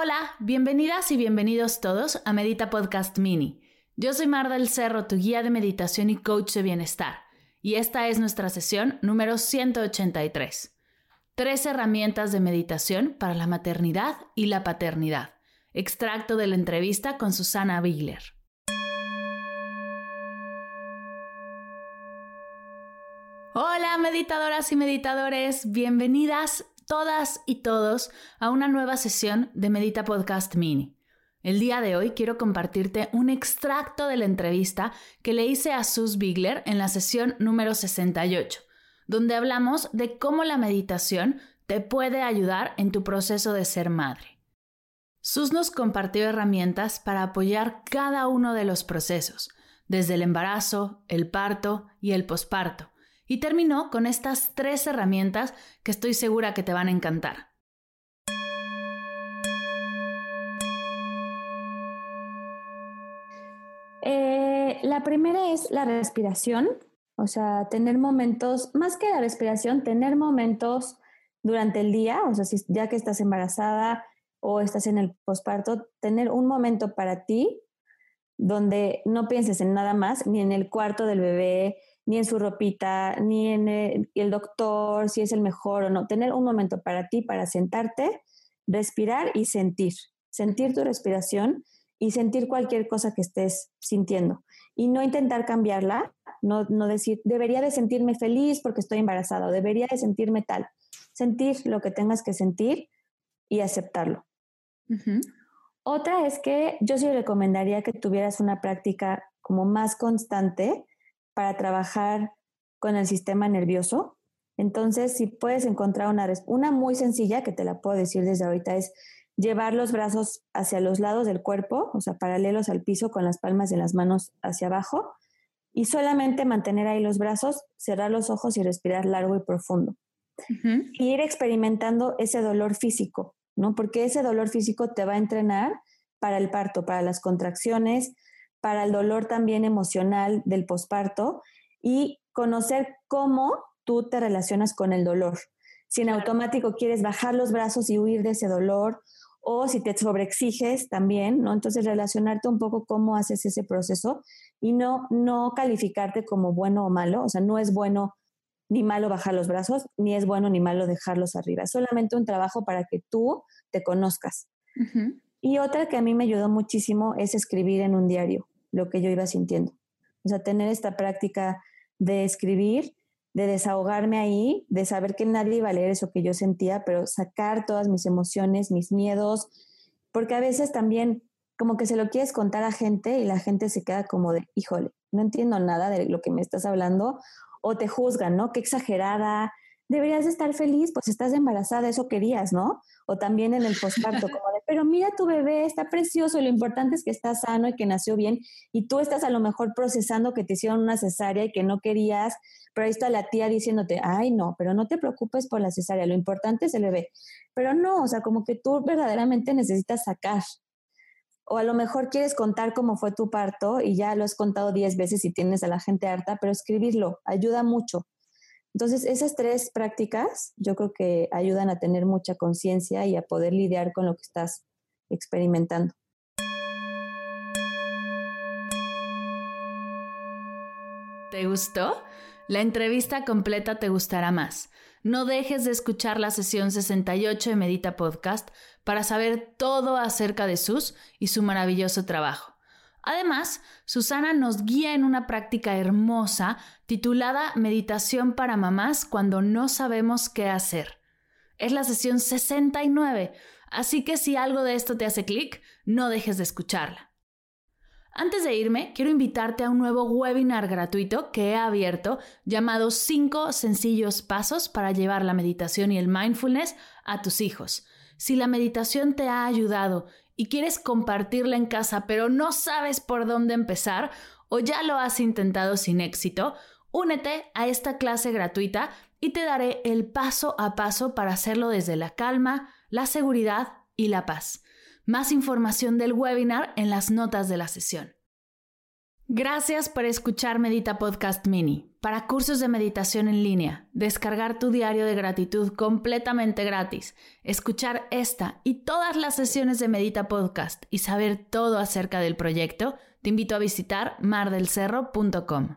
Hola, bienvenidas y bienvenidos todos a Medita Podcast Mini. Yo soy Mar del Cerro, tu guía de meditación y coach de bienestar, y esta es nuestra sesión número 183. Tres herramientas de meditación para la maternidad y la paternidad. Extracto de la entrevista con Susana Bigler. Hola meditadoras y meditadores, bienvenidas todas y todos a una nueva sesión de Medita Podcast Mini. El día de hoy quiero compartirte un extracto de la entrevista que le hice a Sus Bigler en la sesión número 68, donde hablamos de cómo la meditación te puede ayudar en tu proceso de ser madre. Sus nos compartió herramientas para apoyar cada uno de los procesos, desde el embarazo, el parto y el posparto, y terminó con estas tres herramientas que estoy segura que te van a encantar. Eh, la primera es la respiración, o sea, tener momentos, más que la respiración, tener momentos durante el día, o sea, si, ya que estás embarazada o estás en el posparto, tener un momento para ti donde no pienses en nada más, ni en el cuarto del bebé, ni en su ropita, ni en el, doctor, si es el mejor o no. Tener un momento para ti, para sentarte, respirar y sentir. Sentir tu respiración y sentir cualquier cosa que estés sintiendo. Y no intentar cambiarla, no, decir, debería de sentirme feliz porque estoy embarazada o debería de sentirme tal. Sentir lo que tengas que sentir y aceptarlo. Otra es que yo sí recomendaría que tuvieras una práctica como más constante para trabajar con el sistema nervioso. Entonces, si puedes encontrar una, una muy sencilla, que te la puedo decir desde ahorita, es llevar los brazos hacia los lados del cuerpo, o sea, paralelos al piso con las palmas de las manos hacia abajo, y solamente mantener ahí los brazos, cerrar los ojos y respirar largo y profundo. Y ir experimentando ese dolor físico, ¿no? Porque ese dolor físico te va a entrenar para el parto, para las contracciones, para el dolor también emocional del posparto y conocer cómo tú te relacionas con el dolor. Si en automático quieres bajar los brazos y huir de ese dolor o si te sobreexiges también, ¿no? Entonces relacionarte un poco cómo haces ese proceso y no no calificarte como bueno o malo, o sea, no es bueno ni malo bajar los brazos, ni es bueno ni malo dejarlos arriba, es solamente un trabajo para que tú te conozcas. Y otra que a mí me ayudó muchísimo es escribir en un diario lo que yo iba sintiendo. O sea, tener esta práctica de escribir, de desahogarme ahí, de saber que nadie iba a leer eso que yo sentía, pero sacar todas mis emociones, mis miedos, porque a veces también como que se lo quieres contar a gente y la gente se queda como de, híjole, no entiendo nada de lo que me estás hablando, o te juzgan, ¿no? Qué exagerada, deberías estar feliz, pues estás embarazada, eso querías, ¿no? O también en el posparto, como pero mira tu bebé, está precioso, lo importante es que está sano y que nació bien, y tú estás a lo mejor procesando que te hicieron una cesárea y que no querías, pero ahí está la tía diciéndote, ay, no, pero no te preocupes por la cesárea, lo importante es el bebé. Pero no, o sea, como que tú verdaderamente necesitas sacar. O a lo mejor quieres contar cómo fue tu parto y ya lo has contado diez veces y tienes a la gente harta, pero escribirlo ayuda mucho entonces, esas tres prácticas yo creo que ayudan a tener mucha conciencia y a poder lidiar con lo que estás experimentando. ¿Te gustó? La entrevista completa te gustará más. No dejes de escuchar la sesión 68 de Medita Podcast para saber todo acerca de Sus y su maravilloso trabajo. Además, Susana nos guía en una práctica hermosa titulada Meditación para mamás cuando no sabemos qué hacer. Es la sesión 69, así que si algo de esto te hace clic, no dejes de escucharla. Antes de irme, quiero invitarte a un nuevo webinar gratuito que he abierto llamado 5 sencillos pasos para llevar la meditación y el mindfulness a tus hijos. Si la meditación te ha ayudado y quieres compartirla en casa pero no sabes por dónde empezar o ya lo has intentado sin éxito, únete a esta clase gratuita y te daré el paso a paso para hacerlo desde la calma, la seguridad y la paz. Más información del webinar en las notas de la sesión. Gracias por escuchar Medita Podcast Mini. Para cursos de meditación en línea, descargar tu diario de gratitud completamente gratis, escuchar esta y todas las sesiones de Medita Podcast y saber todo acerca del proyecto, te invito a visitar mardelcerro.com.